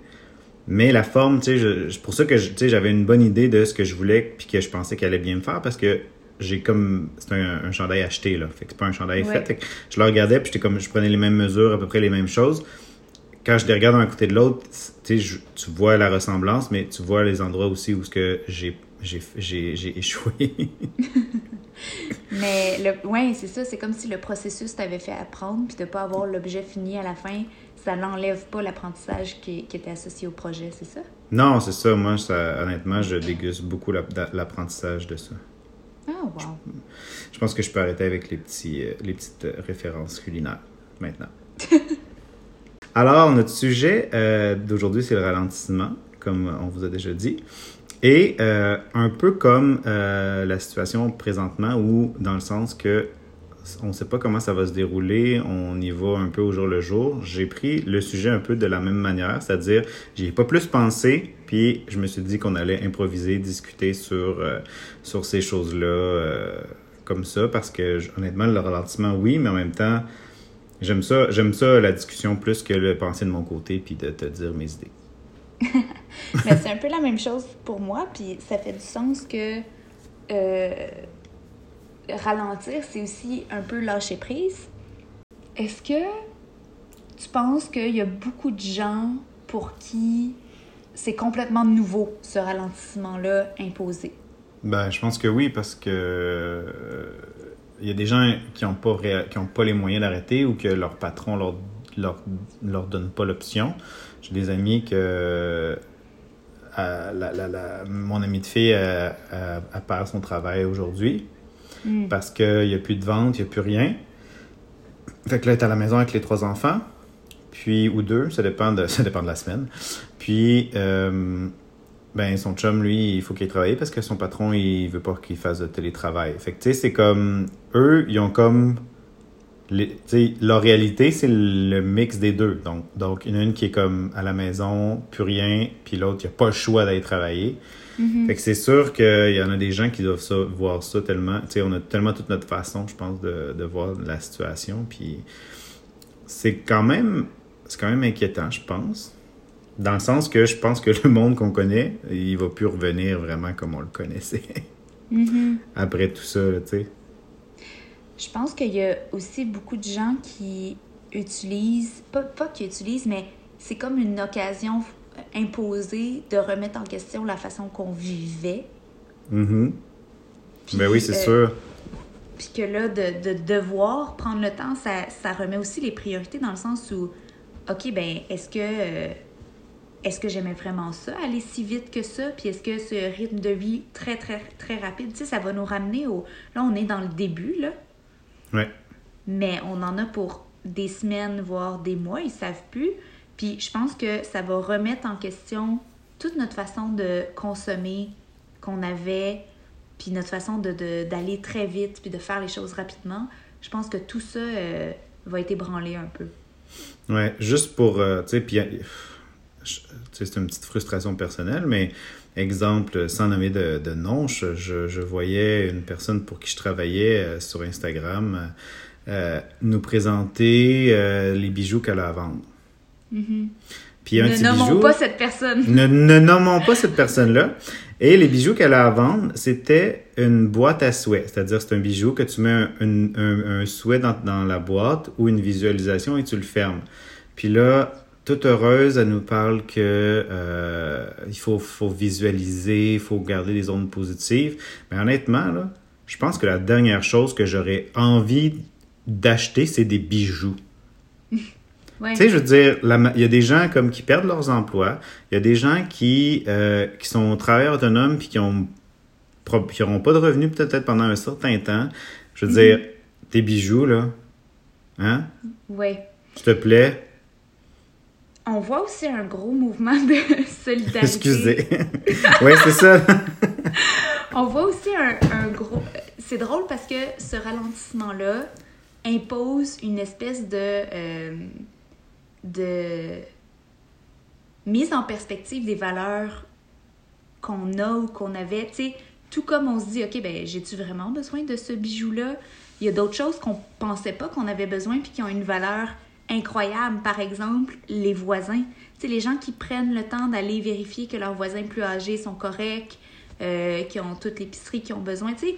Mais la forme, tu sais, c'est pour ça que j'avais une bonne idée de ce que je voulais puis que je pensais qu'elle allait bien me faire parce que j'ai comme c'est un, chandail acheté là fait que c'est pas un chandail fait. je le regardais puis j'étais comme je prenais les mêmes mesures à peu près les mêmes choses quand je les regarde d'un côté de l'autre, tu vois la ressemblance, mais tu vois les endroits aussi où j'ai, j'ai, échoué. mais le, ouais, c'est ça, c'est comme si le processus t'avait fait apprendre, puis de pas avoir l'objet fini à la fin, ça n'enlève pas l'apprentissage qui, était associé au projet, c'est ça? Non, c'est ça. Moi, ça, honnêtement, je déguste beaucoup l'apprentissage de ça. Ah, wow. Je, pense que je peux arrêter avec les, petits, euh, les petites références culinaires maintenant. Alors, notre sujet euh, d'aujourd'hui, c'est le ralentissement, comme on vous a déjà dit. Et euh, un peu comme euh, la situation présentement, où dans le sens que on ne sait pas comment ça va se dérouler, on y va un peu au jour le jour. J'ai pris le sujet un peu de la même manière, c'est-à-dire j'y ai pas plus pensé, puis je me suis dit qu'on allait improviser, discuter sur, sur ces choses-là comme ça, parce que honnêtement, le ralentissement, oui, mais en même temps, J'aime ça, j'aime ça la discussion plus que le penser de mon côté puis de te dire mes idées. Mais c'est un peu la même chose pour moi, puis ça fait du sens que euh, ralentir, c'est aussi un peu lâcher prise. Est-ce que tu penses qu'il y a beaucoup de gens pour qui c'est complètement nouveau, ce ralentissement-là imposé? Ben, je pense que oui, parce que il y a des gens qui n'ont pas, pas les moyens d'arrêter ou que leur patron leur, leur, leur donne pas l'option. J'ai des amis que euh, mon ami de fille a, a, son travail aujourd'hui hmm. parce qu'il n'y a plus de vente, il n'y a plus rien. Fait que là, elle est à la maison avec les trois enfants, puis ou deux, ça dépend de, ça dépend de la semaine. Puis, euh, ben son chum, lui, il faut qu'il travaille parce que son patron, il veut pas qu'il fasse de télétravail. Fait que, tu sais, c'est comme... Eux, ils ont comme... Les, leur réalité, c'est le mix des deux. Donc, donc, une qui est comme à la maison, plus rien, puis l'autre, il a pas le choix d'aller travailler. Mm-hmm. Fait que c'est sûr qu'il y en a des gens qui doivent ça, voir ça tellement... Tu sais, on a tellement toute notre façon, je pense, de, de voir la situation. Puis c'est quand même... C'est quand même inquiétant, je pense. Dans le sens que je pense que le monde qu'on connaît, il va plus revenir vraiment comme on le connaissait. Mm-hmm. Après tout ça, tu sais. Je pense qu'il y a aussi beaucoup de gens qui utilisent, pas, pas qui utilisent, mais c'est comme une occasion imposée de remettre en question la façon qu'on vivait. Mm ben oui, c'est euh, sûr. Puis que là, de, de, devoir prendre le temps, ça, ça, remet aussi les priorités dans le sens où, OK, ben, est-ce que. Euh, est-ce que j'aimais vraiment ça, aller si vite que ça? Puis est-ce que ce rythme de vie très, très, très rapide, tu sais, ça va nous ramener au. Là, on est dans le début, là. Ouais. Mais on en a pour des semaines, voire des mois, ils savent plus. Puis je pense que ça va remettre en question toute notre façon de consommer qu'on avait, puis notre façon d'aller de, d'aller très vite, puis de faire les choses rapidement. Je pense que tout ça, euh, va être ébranlé un peu. Ouais, juste pour, euh, tu sais, puis, euh, c'est une petite frustration personnelle, mais exemple, sans nommer de, de je, voyais une personne pour qui je travaillais sur Instagram nous présenter les bijoux qu'elle a à vendre. Puis un ne petit nommons bijou. pas cette personne. Ne, ne nommons pas cette personne-là. Et les bijoux qu'elle a à vendre, c'était une boîte à souhaits. C'est-à-dire, c'est un bijou que tu mets un, un- un- un souhait dans, dans la boîte ou une visualisation et tu le fermes. Puis là, toute heureuse, elle nous parle que euh, il faut, faut visualiser, il faut garder des ondes positives. Mais honnêtement, là, je pense que la dernière chose que j'aurais envie d'acheter, c'est des bijoux. Ouais. Tu sais, je veux dire, il y a des gens comme qui perdent leurs emplois. Il y a des gens qui, euh, qui sont travailleurs autonomes puis qui ont qui n'auront pas de revenus peut-être pendant un certain temps. Je veux dire, tes bijoux, là, hein? Ouais. S'il te plaît, On voit aussi un gros mouvement de solidarité. excusez. oui, c'est ça. On voit aussi un, un gros. C'est drôle parce que ce ralentissement-là impose une espèce de. euh, de mise en perspective des valeurs qu'on a ou qu'on avait. Tu sais, tout comme on se dit, OK, ben, j'ai-tu vraiment besoin de ce bijou-là? Il y a d'autres choses qu'on pensait pas qu'on avait besoin puis qui ont une valeur incroyable. Par exemple, les voisins. Tu sais, les gens qui prennent le temps d'aller vérifier que leurs voisins plus âgés sont corrects, euh, qui ont toute l'épicerie qu'ils ont besoin. Tu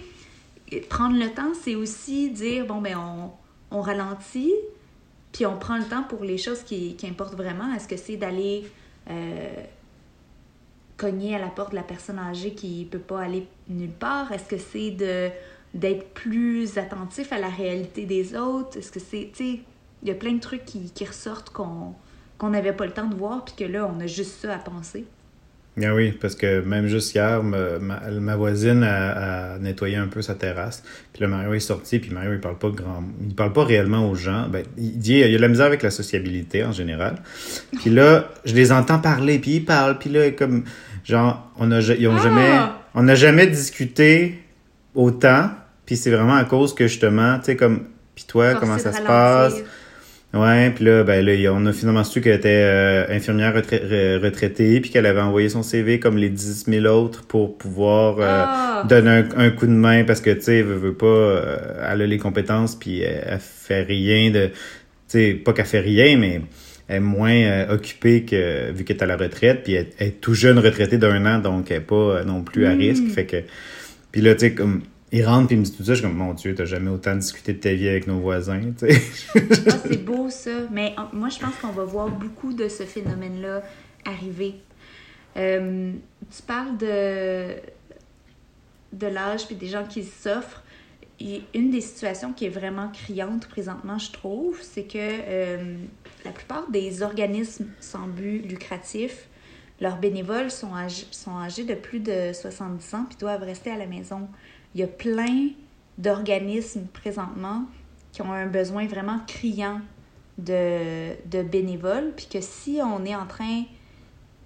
sais, prendre le temps, c'est aussi dire, bon, ben, on, on ralentit, puis on prend le temps pour les choses qui, importent vraiment. Est-ce que c'est d'aller euh, cogner à la porte de la personne âgée qui peut pas aller nulle part? Est-ce que c'est d'être plus attentif à la réalité des autres? Est-ce que c'est, tu il y a plein de trucs qui, qui ressortent qu'on qu'on n'avait pas le temps de voir, puis que là, on a juste ça à penser. Ah oui, parce que même juste hier, ma, ma- ma voisine a, a nettoyé un peu sa terrasse. Puis là, Mario est sorti, puis Mario, il parle pas grand... Il parle pas réellement aux gens. Ben, il dit, il a de la misère avec la sociabilité, en général. Puis là, je les entends parler, puis ils parlent, puis là, comme... Genre, on a, ils ont Ah! jamais... On n'a jamais discuté autant, puis c'est vraiment à cause que, justement, tu sais, comme... Puis toi, Forcer comment ça se passe? Ouais, puis là, ben là, on a finalement su qu'elle était euh, infirmière retrai- re- retraitée, puis qu'elle avait envoyé son CV comme les 10 000 autres pour pouvoir euh, Ah! donner un, un coup de main parce que, tu sais, veut, veut pas, euh, elle a les compétences, puis elle, elle fait rien de, tu sais, pas qu'elle fait rien, mais elle est moins euh, occupée que, vu qu'elle est à la retraite, puis elle, elle est tout jeune retraitée d'un an, donc elle est pas euh, non plus à Mm. risque, fait que, puis là, tu sais, comme, il rentre puis il me dit tout ça, je suis comme, mon Dieu, t'as jamais autant discuté de ta vie avec nos voisins, tu sais. Ah, c'est beau ça. Mais moi, je pense qu'on va voir beaucoup de ce phénomène-là arriver. Euh, tu parles de, de l'âge puis des gens qui s'offrent. Et une des situations qui est vraiment criante présentement, je trouve, c'est que euh, la plupart des organismes sans but lucratif, leurs bénévoles sont âgés, sont âgés de plus de 70 ans puis doivent rester à la maison. Il y a plein d'organismes présentement qui ont un besoin vraiment criant de, de bénévoles, puis que si on est en train,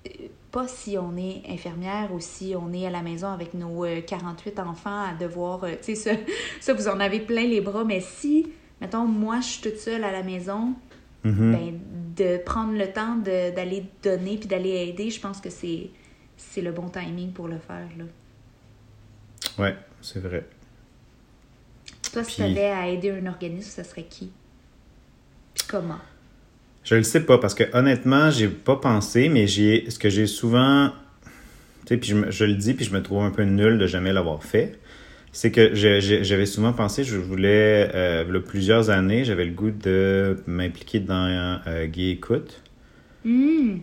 euh, pas si on est infirmière ou si on est à la maison avec nos euh, 48 enfants à devoir, euh, tu sais, ça, ça, vous en avez plein les bras, mais si, mettons, moi, je suis toute seule à la maison, Mhm. ben, de prendre le temps de- d'aller donner puis d'aller aider, je pense que c'est c'est le bon timing pour le faire, là. Ouais, c'est vrai. Toi, si Puis- tu avais à aider un organisme, ça serait qui? Puis comment? Je le sais pas parce que honnêtement, j'ai pas pensé, mais j'ai ce que j'ai souvent, tu sais, puis je, le dis, puis je me trouve un peu nul de jamais l'avoir fait. C'est que j'avais souvent pensé, je voulais, euh, il y a plusieurs années, j'avais le goût de m'impliquer dans euh, Gay Écoute. Hmm.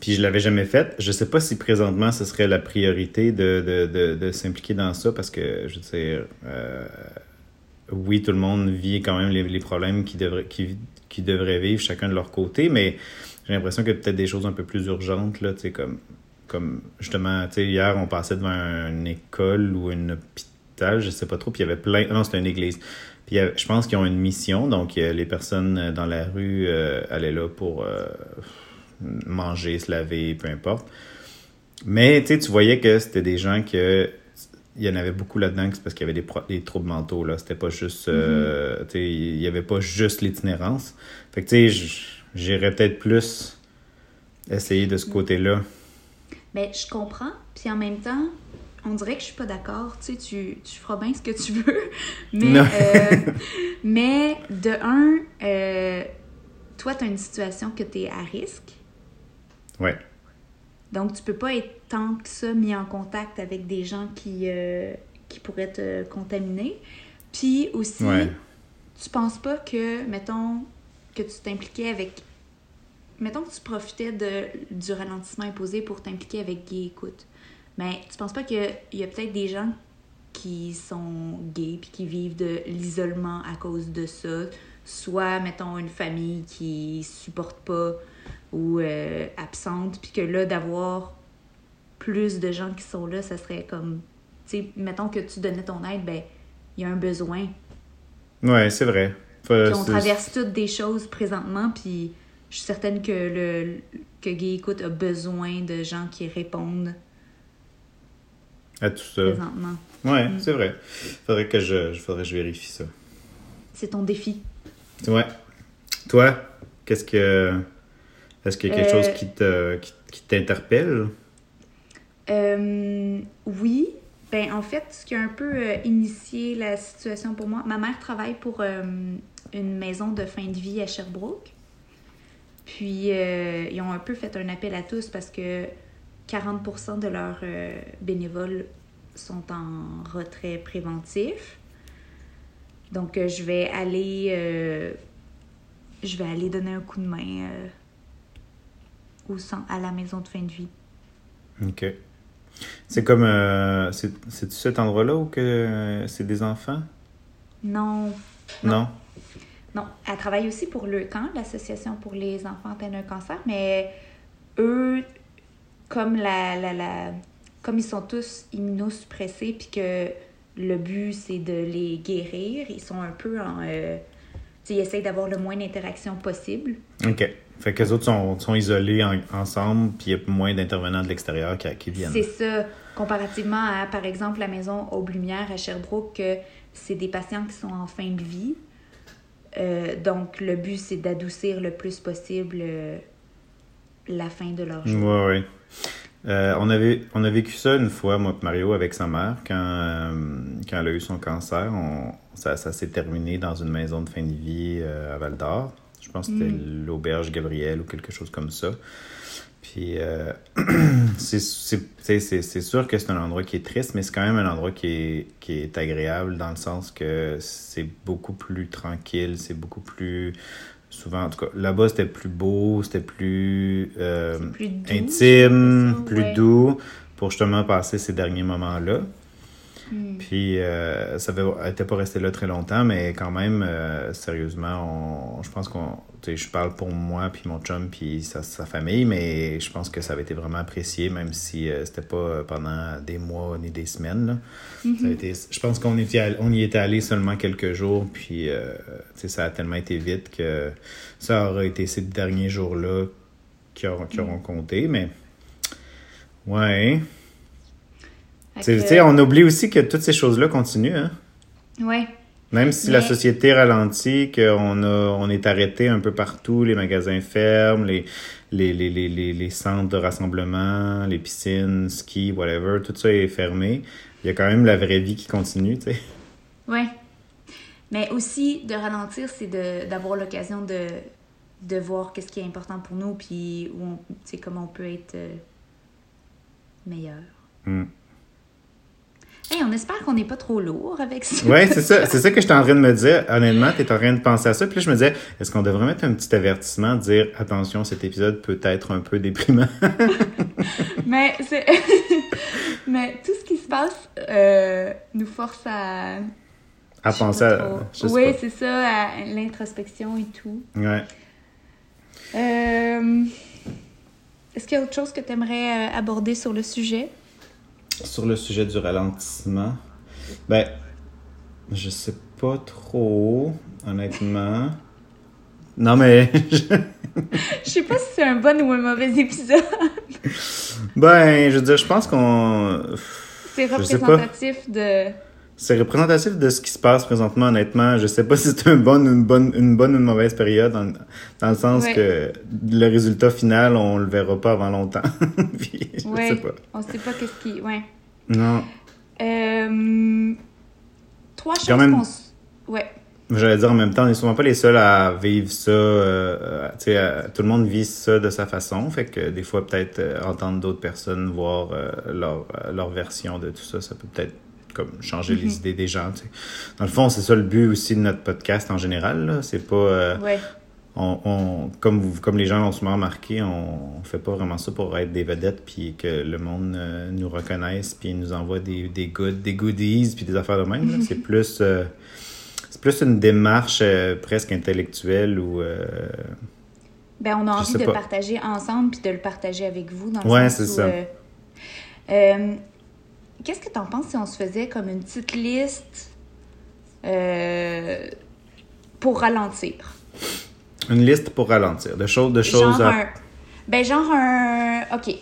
Puis je l'avais jamais fait. Je sais pas si présentement ce serait la priorité de, de, de, s'impliquer dans ça parce que, je veux dire, euh, oui, tout le monde vit quand même les, problèmes qu'ils devraient, qui, qui devraient vivre chacun de leur côté, mais j'ai l'impression a peut-être des choses un peu plus urgentes, là, tu comme, comme justement, hier, on passait devant une école ou un hôpital, je sais pas trop, puis il y avait plein. Non, c'était une église. Puis je pense qu'ils ont une mission, donc les personnes dans la rue euh, allaient là pour. euh, manger, se laver, peu importe. Mais tu voyais que c'était des gens que il y en avait beaucoup là-dedans, c'est parce qu'il y avait des, des troubles mentaux. Là. C'était pas juste. Euh, tu sais, il y avait pas juste l'itinérance. Fait que, tu sais, j'irais peut-être plus essayer de ce côté-là. Mais je comprends. Puis en même temps, on dirait que je suis pas d'accord. Tu sais, tu, tu feras bien ce que tu veux. Mais, euh, mais de un, euh, toi, tu as une situation que tu es à risque. Ouais. Donc, tu peux pas être tant que ça mis en contact avec des gens qui, euh, qui pourraient te contaminer. Puis aussi, tu penses pas que, mettons, que tu t'impliquais avec. Mettons que tu profitais de, du ralentissement imposé pour t'impliquer avec Gay Écoute. Mais tu penses pas qu'il y a peut-être des gens qui sont gays puis qui vivent de l'isolement à cause de ça? Soit, mettons, une famille qui supporte pas ou euh, absente, puis que là, d'avoir plus de gens qui sont là, ça serait comme, tu sais, mettons que tu donnais ton aide, ben, il y a un besoin. Ouais, c'est vrai. on traverse toutes des choses présentement, puis je suis certaine que le que Gay Écoute a besoin de gens qui répondent à tout ça. Présentement. Ouais, mm. c'est vrai. Faudrait que je, faudrait que je vérifie ça. C'est ton défi. Ouais. Toi, qu'est-ce que est-ce qu'il y a quelque chose qui te qui, t'interpelle? Euh, oui. Ben, en fait, ce qui a un peu euh, initié la situation pour moi, ma mère travaille pour euh, une maison de fin de vie à Sherbrooke. Puis, ils ont un peu fait un appel à tous parce que 40% de leurs bénévoles sont en retrait préventif. Donc, je vais aller, je vais aller donner un coup de main au à la maison de fin de vie. OK. C'est comme. Euh, c'est cet endroit-là où que euh, c'est des enfants? Non. Non? non. Elle travaille aussi pour le camp, l'Association pour les enfants atteints d'un cancer, mais eux, comme la, la, la, comme ils sont tous immunosuppressés, puis que le but c'est de les guérir, ils sont un peu en. Euh, ils essayent d'avoir le moins d'interaction possible. OK. Fait que les autres sont, sont isolés ensemble, puis il y a moins d'intervenants de l'extérieur qui, qui, viennent. C'est ça. Comparativement à, par exemple, la maison Aube-Lumière à Sherbrooke, que c'est des patients qui sont en fin de vie. Euh, donc, le but, c'est d'adoucir le plus possible euh, la fin de leur jour. Oui, oui. Euh, on, avait, on a vécu ça une fois, moi et Mario, avec sa mère, quand, quand elle a eu son cancer. On, ça, ça s'est terminé dans une maison de fin de vie à Val d'Or. Je pense que c'était mm. l'auberge Gabriel ou quelque chose comme ça. Puis euh, c'est sûr que c'est un endroit qui est triste, mais c'est quand même un endroit qui est, qui est agréable dans le sens que c'est beaucoup plus tranquille, c'est beaucoup plus souvent, en tout cas, là-bas, c'était plus beau, c'était plus, euh, intime, plus doux pour justement passer ces derniers moments-là. Hmm. Puis, euh, ça n'était pas resté là très longtemps, mais quand même, euh, sérieusement, on, je pense qu'on. Je parle pour moi, puis mon chum, puis sa, sa, famille, mais je pense que ça avait été vraiment apprécié, même si euh, c'était pas pendant des mois ni des semaines. ça a mm-hmm. été, je pense qu'on on y était allé seulement quelques jours, puis ça a tellement été vite que ça aura été ces derniers jours-là qui auront, qui auront compté, mais. Ouais. On oublie aussi que toutes ces choses-là continuent. Hein? Oui. Même si la société ralentit, qu'on on est arrêté un peu partout, les magasins ferment, les, les, les, les, les centres de rassemblement, les piscines, ski, whatever, tout ça est fermé. Il y a quand même la vraie vie qui continue, tu sais. Oui. Mais aussi, de ralentir, c'est d'avoir l'occasion de, de voir qu'est-ce qui est important pour nous, puis où comment on peut être euh, meilleur. Hmm on espère qu'on n'est pas trop lourd avec ça. Oui, c'est ça. C'est ça que j'étais en train de me dire. Honnêtement, tu es en train de penser à ça. Puis là, je me disais, est-ce qu'on devrait mettre un petit avertissement, dire attention, cet épisode peut être un peu déprimant? Mais c'est. Mais tout ce qui se passe euh, nous force à. À penser à. Oui, c'est ça, à l'introspection et tout. Ouais. Euh, est-ce qu'il y a autre chose que tu aimerais euh, aborder sur le sujet? Sur le sujet du ralentissement, ben, je sais pas trop, honnêtement. Non, mais. je sais pas si c'est un bon ou un mauvais épisode. ben, je veux dire, je pense qu'on. C'est représentatif de. C'est représentatif de ce qui se passe présentement, honnêtement. Je sais pas si c'est une bonne, une bonne, une bonne ou une mauvaise période, dans, dans le sens que le résultat final, on le verra pas avant longtemps. Puis, je sais pas. On sait pas qu'est-ce qui. Ouais. Non. Euh... Trois choses qu'on. Ouais. J'allais dire en même temps, on n'est souvent pas les seuls à vivre ça. Euh, euh, tout le monde vit ça de sa façon. Fait que des fois, peut-être euh, entendre d'autres personnes voir leur, leur, version de tout ça, ça peut peut-être comme changer les mm-hmm. idées des gens. Dans le fond, c'est ça le but aussi de notre podcast en général. C'est pas. Ouais. On, on, comme, vous, comme les gens l'ont souvent remarqué, on, on fait pas vraiment ça pour être des vedettes puis que le monde nous reconnaisse puis nous envoie des, des, good, des goodies puis des affaires de même. C'est plus c'est plus une démarche euh, presque intellectuelle ou. Euh, ben, on a envie de partager ensemble puis de le partager avec vous. Dans le ouais, c'est ça. Euh, qu'est-ce que tu en penses si on se faisait comme une petite liste pour ralentir? Une liste pour ralentir, de choses, de choses genre Un, ben, genre un. OK.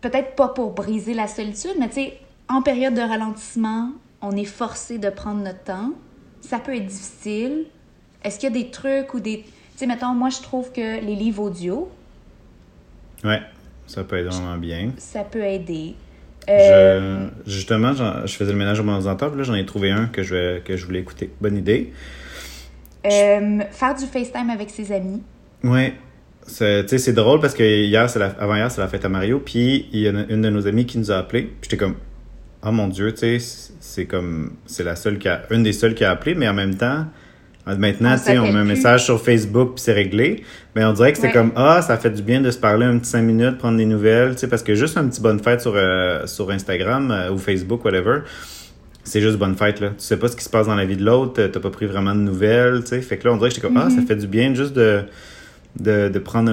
Peut-être pas pour briser la solitude, mais tu sais, en période de ralentissement, on est forcé de prendre notre temps. Ça peut être difficile. Est-ce qu'il y a des trucs ou des... Tu sais, mettons, moi, je trouve que les livres audio... Ouais, ça peut être vraiment bien. Ça peut aider. Euh, justement, je faisais le ménage au mon ordinateur, là, j'en ai trouvé un que je, que je voulais écouter. Bonne idée. Euh, faire du FaceTime avec ses amis. Ouais. C'est drôle parce que hier, la, avant hier, c'est la fête à Mario, puis il y a une de nos amies qui nous a appelés. Puis j'étais comme, oh mon Dieu, tu sais, c'est comme, c'est la seule qui a, une des seules qui a appelé, mais en même temps, maintenant, tu sais, on met un message sur Facebook puis c'est réglé. Mais on dirait que c'est comme, ah, ça fait du bien de se parler un petit cinq minutes, prendre des nouvelles, tu sais, parce que juste un petit bonne fête sur, euh, sur Instagram euh, ou Facebook, whatever, c'est juste bonne fête, là. Tu sais pas ce qui se passe dans la vie de l'autre, t'as pas pris vraiment de nouvelles, tu sais. Fait que là, on dirait que j'étais comme, ah, ça mm-hmm. fait du bien juste de de, de prendre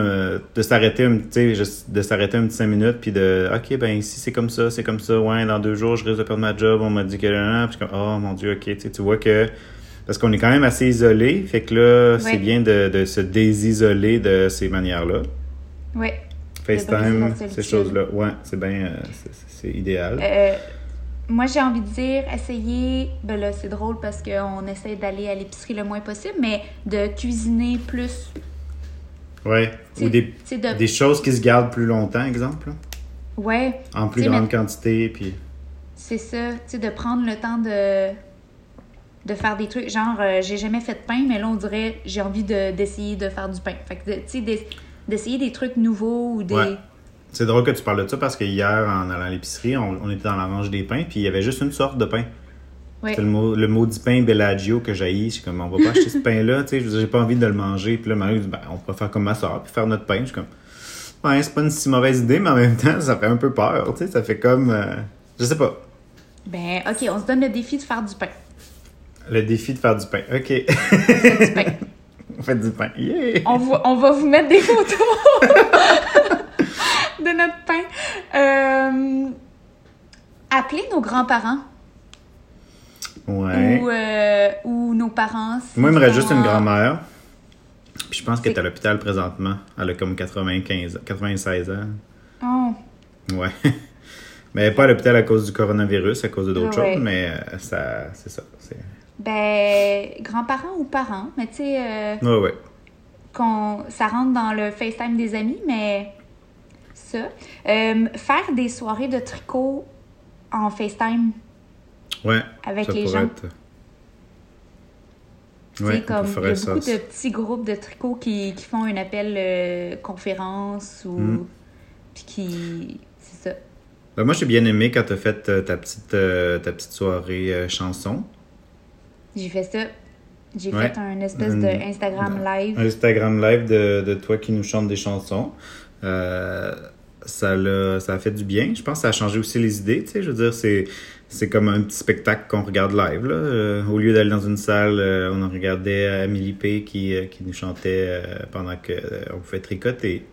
de s'arrêter un de s'arrêter un petit cinq minutes puis de ok ben ici c'est comme ça c'est comme ça ouais dans deux jours je risque de perdre ma job on m'a dit que puis comme oh mon dieu ok tu vois que parce qu'on est quand même assez isolé. Fait que là c'est bien de, de, se désisoler de ces manières là oui FaceTime ces choses là ouais c'est bien euh, c'est idéal. Euh, moi, j'ai envie de dire, essayez, ben là, c'est drôle parce qu'on essaie d'aller à l'épicerie le moins possible, mais de cuisiner plus. Oui. Ou des, des choses qui se gardent plus longtemps, exemple. Oui. En plus grande quantité, puis... C'est ça, tu sais, de prendre le temps de, de faire des trucs. Genre, euh, j'ai jamais fait de pain, mais là, on dirait, j'ai envie d'essayer de, faire du pain. Fait que, tu sais, d'essayer des trucs nouveaux ou des... C'est drôle que tu parles de ça parce que hier, en allant à l'épicerie, on, on, était dans la range des pains, puis il y avait juste une sorte de pain. C'est le, mot, le maudit pain Bellagio que j'ai. Je comme, on va pas acheter ce pain-là, tu sais, j'ai pas envie de le manger. Puis là, Marie dit, ben, on pourrait faire comme ma soeur, puis faire notre pain. Je suis comme, ouais, c'est pas une si mauvaise idée, mais en même temps, ça fait un peu peur, tu sais, ça fait comme, euh, je sais pas. Ben, ok, on se donne le défi de faire du pain. Le défi de faire du pain, ok. du pain. on fait du pain, yeah! On va, on va vous mettre des photos de notre pain. Euh, appelez nos grands-parents. Ouais. Ou, euh, ou nos parents. Moi, il me reste juste une grand-mère. Puis je pense qu'elle est à l'hôpital présentement. Elle a comme 95, 96 ans. Oh. Ouais. mais elle n'est pas à l'hôpital à cause du coronavirus, à cause d'autres choses, mais euh, ça, c'est ça. Ben, grands-parents ou parents, mais tu sais. Euh, ouais, ouais. ça rentre dans le FaceTime des amis, mais ça. faire des soirées de tricot en FaceTime Ouais. Avec les gens. Être... Ouais, comme, il y a beaucoup de petits groupes de tricot qui, qui font un appel euh, conférence ou. Mm. Puis qui. C'est ça. Ben, moi, j'ai bien aimé quand tu as fait euh, ta, petite, euh, ta petite soirée chanson. J'ai fait ça. J'ai fait un espèce de Instagram live. Un Instagram live de, de, toi qui nous chante des chansons. ça, a, ça a fait du bien. Je pense que ça a changé aussi les idées. Tu sais, je veux dire, c'est c'est comme un petit spectacle qu'on regarde live. Là. Euh, au lieu d'aller dans une salle, euh, on regardait Amélie P qui, euh, qui nous chantait pendant qu'on pouvait tricoter.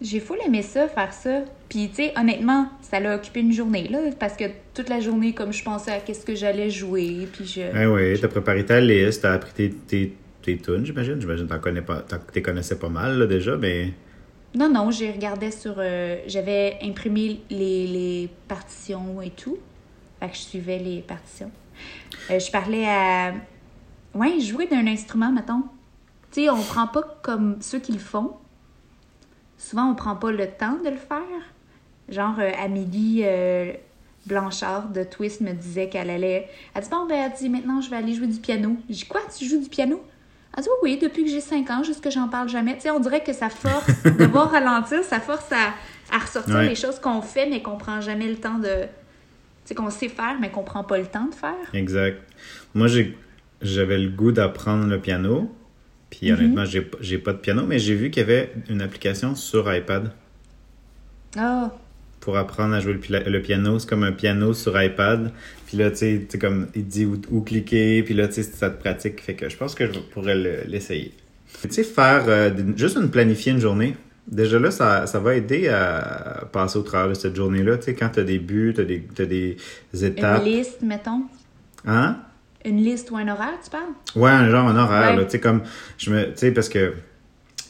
J'ai fou aimé ça, faire ça. Puis, tu sais, honnêtement, ça l'a occupé une journée, là, parce que toute la journée, comme je pensais à qu'est-ce que j'allais jouer, puis je... Eh oui, t'as préparé ta liste, t'as appris tes, tes, tes tunes, j'imagine. J'imagine que t'en connais pas, t'es connaissais pas mal, là, déjà, mais Non, non, j'ai regardé sur. euh, J'avais imprimé les, les partitions et tout. Fait que je suivais les partitions. Euh, je parlais à. Ouais, jouer d'un instrument, mettons. Tu sais, on prend pas comme ceux qui le font. Souvent, on prend pas le temps de le faire. Genre, euh, Amélie euh, Blanchard de Twist me disait qu'elle allait. Elle dit Bon, ben, elle dit maintenant, je vais aller jouer du piano. J'ai dit Quoi, tu joues du piano? Elle dit Oui, oui, depuis que j'ai 5 ans, juste que j'en parle jamais. Tu sais, on dirait que ça force de voir ralentir, ça force à, à ressortir Ouais. les choses qu'on fait, mais qu'on prend jamais le temps de. Tu sais, qu'on sait faire, mais qu'on prend pas le temps de faire. Exact. Moi, j'ai, j'avais le goût d'apprendre le piano. Puis honnêtement, j'ai, j'ai pas de piano, mais j'ai vu qu'il y avait une application sur iPad Ah, pour apprendre à jouer le, piano. C'est comme un piano sur iPad. Puis là, tu sais, comme il te dit où, où cliquer. Puis là, tu sais, ça te pratique. Fait que je pense que je pourrais le- l'essayer. Tu sais, faire euh, juste une planifier une journée. Déjà là, ça, ça va aider à passer au travers de cette journée-là. Tu sais, quand tu as des buts, tu as des, t'as des étapes. une liste, mettons. Hein? Une liste ou un horaire, tu parles? Ouais, un genre un horaire, Ouais. là, tu sais, comme, je me, tu sais, parce que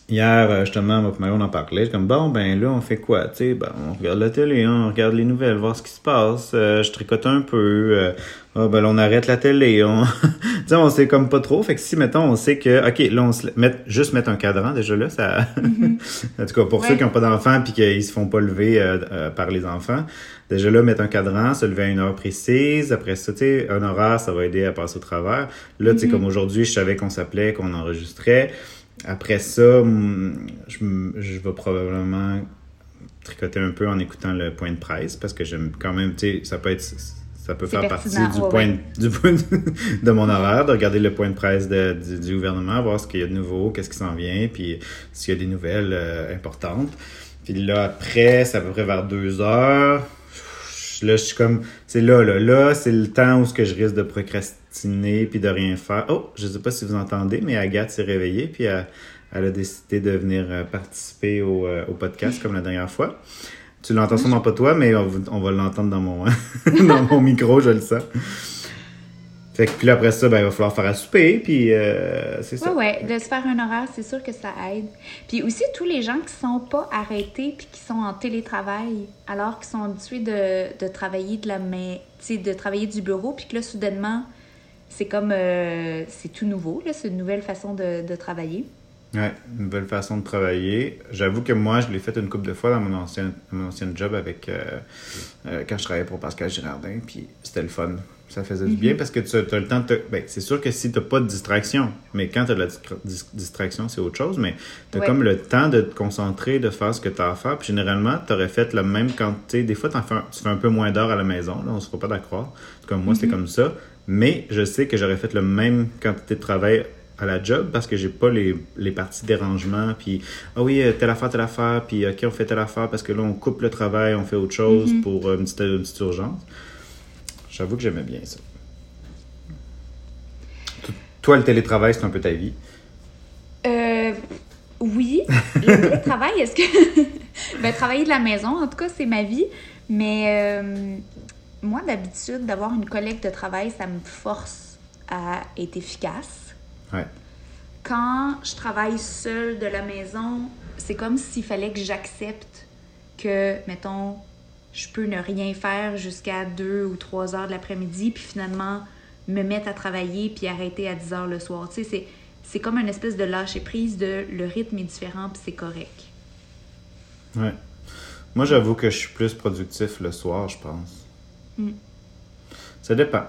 hier, euh, justement, moi Mario, on en parlait, comme, bon, ben là, on fait quoi, tu sais, ben, on regarde la télé, hein, on regarde les nouvelles, voir ce qui se passe, euh, je tricote un peu, euh, ah, ben là, on arrête la télé, on, tu sais, on sait comme pas trop, fait que si, mettons, on sait que, ok, là, on se met, juste mettre un cadran, déjà là, ça, en tout cas, pour ceux qui n'ont pas d'enfants puis qu'ils se font pas lever euh, euh, par les enfants, déjà là, mettre un cadran, se lever à une heure précise. Après ça, tu sais, un horaire, ça va aider à passer au travers. Là, tu sais, comme aujourd'hui, je savais qu'on s'appelait, qu'on enregistrait. Après ça, hum, je, je vais probablement tricoter un peu en écoutant le point de presse parce que j'aime quand même, tu sais, ça peut être. Ça peut faire partie du point, ouais. du point de, de mon horaire, de regarder le point de presse de- du, du gouvernement, voir ce qu'il y a de nouveau, qu'est-ce qui s'en vient, puis s'il y a des nouvelles euh, importantes. Puis là, après, c'est à peu près vers deux heures. Là, je suis comme, c'est là, là, là, c'est le temps où ce que je risque de procrastiner puis de rien faire. Oh, je sais pas si vous entendez, mais Agathe s'est réveillée puis elle, a décidé de venir euh, participer au, euh, au podcast comme la dernière fois. Tu l'entends sûrement pas toi, mais on, va- on va l'entendre dans mon, dans mon micro, je le sens. Fait que puis là, après ça, ben, il va falloir faire à souper, puis euh, c'est ça. Ouais, de se faire un horaire, c'est sûr que ça aide. Puis aussi, tous les gens qui sont pas arrêtés puis qui sont en télétravail, alors qu'ils sont habitués de, de travailler de la main, de travailler du bureau, puis que là, soudainement, c'est comme, euh, c'est tout nouveau, là, c'est une nouvelle façon de, de travailler. Ouais, une nouvelle façon de travailler. J'avoue que moi, je l'ai fait une couple de fois dans mon ancien, mon ancien job avec euh, quand je travaillais pour Pascal Girardin, puis c'était le fun. Ça faisait du bien parce que tu as le temps de te... Ben, c'est sûr que si tu pas de distraction, mais quand tu as de la distra- dis- distraction, c'est autre chose, mais tu as Ouais. comme le temps de te concentrer, de faire ce que tu as à faire. Puis généralement, tu aurais fait le même quantité. Des fois, t'en fais un- tu fais un peu moins d'heures à la maison, là, on ne se fera pas d'accord. Comme moi, c'était comme ça. Mais je sais que j'aurais fait le même quantité de travail à la job parce que j'ai pas les, les parties dérangement puis ah oui euh, telle affaire telle affaire puis ok on fait telle affaire parce que là on coupe le travail on fait autre chose pour euh, une petite, une petite urgence j'avoue que j'aimais bien ça T- toi le télétravail c'est un peu ta vie? Euh, oui, le télétravail, est-ce que... ben, travailler de la maison, en tout cas, c'est ma vie. Mais euh, moi, d'habitude, d'avoir une collègue de travail, ça me force à être efficace. ouais Quand je travaille seule de la maison, c'est comme s'il fallait que j'accepte que, mettons, je peux ne rien faire jusqu'à 2 ou 3 heures de l'après-midi, puis finalement me mettre à travailler puis arrêter à 10 heures le soir. Tu sais, c'est, c'est comme une espèce de lâcher prise de le rythme est différent puis c'est correct. ouais. Moi j'avoue que je suis plus productif le soir je pense. Mm. ça dépend.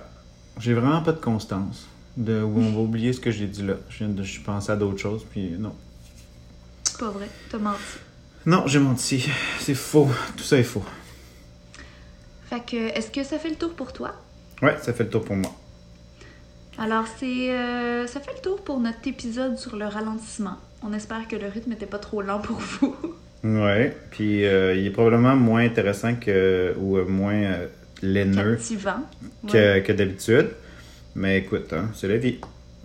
J'ai vraiment pas de constance de où on va oublier ce que j'ai dit là. Je viens de je pensais à d'autres choses puis non. C'est pas vrai, t'as menti. non j'ai menti. C'est faux. Tout ça est faux Fait que, est-ce que ça fait le tour pour toi? ouais ça fait le tour pour moi Alors, c'est, euh, ça fait le tour pour notre épisode sur le ralentissement. On espère que le rythme n'était pas trop lent pour vous. Ouais, puis euh, il est probablement moins intéressant que ou euh, moins euh, laineux Captivant. que, Ouais. que d'habitude. Mais écoute, hein, c'est la vie.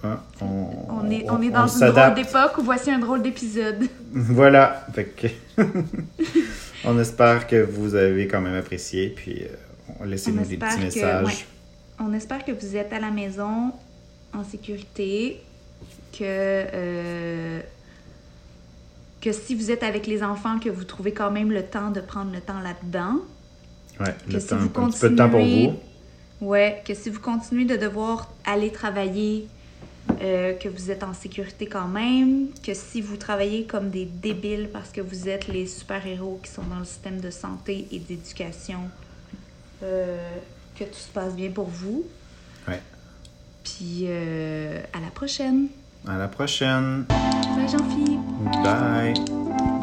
Hein, on, On est, on est dans une drôle d'époque où voici un drôle d'épisode. Voilà, fait que on espère que vous avez quand même apprécié, puis euh, laissez-nous des petits que- messages. ouais. On espère que vous êtes à la maison en sécurité, que, euh, que si vous êtes avec les enfants, que vous trouvez quand même le temps de prendre le temps là-dedans. Ouais, Que le si temps, vous un petit peu de temps pour continuez- vous. Ouais, que si vous continuez de devoir aller travailler, euh, que vous êtes en sécurité quand même, que si vous travaillez comme des débiles parce que vous êtes les super-héros qui sont dans le système de santé et d'éducation, euh, que tout se passe bien pour vous. Ouais. Puis euh, à la prochaine. À la prochaine. Bye Jean-Philippe. Bye.